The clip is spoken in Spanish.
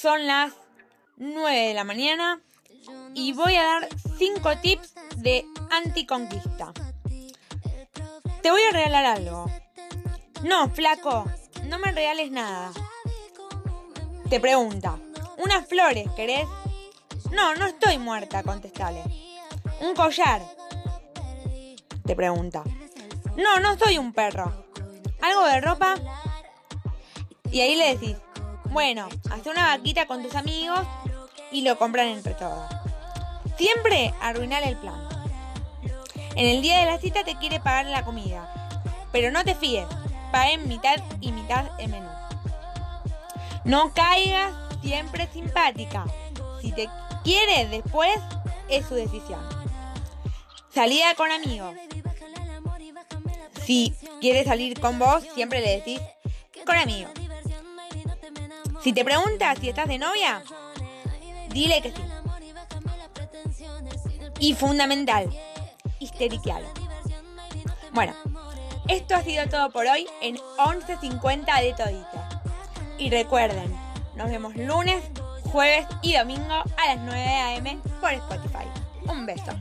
Son las 9 de la mañana y voy a dar 5 tips de anticonquista. Te voy a regalar algo. No, flaco, no me regales nada. Te pregunta, ¿unas flores querés? No, no estoy muerta, contestale. ¿Un collar? Te pregunta. No, no soy un perro. ¿Algo de ropa? Y ahí le decís, bueno, hace una vaquita con tus amigos y lo compran entre todos. Siempre arruinar el plan. En el día de la cita te quiere pagar la comida, pero no te fíes, paguen mitad y mitad el menú. No caigas siempre simpática. Si te quiere después, es su decisión. Salida con amigos. Si quiere salir con vos, siempre le decís con amigos. Si te pregunta si estás de novia, dile que sí. Y fundamental, histeriquealo. Bueno, esto ha sido todo por hoy en 11.50 de Todito. Y recuerden, nos vemos lunes, jueves y domingo a las 9 am por Spotify. Un beso.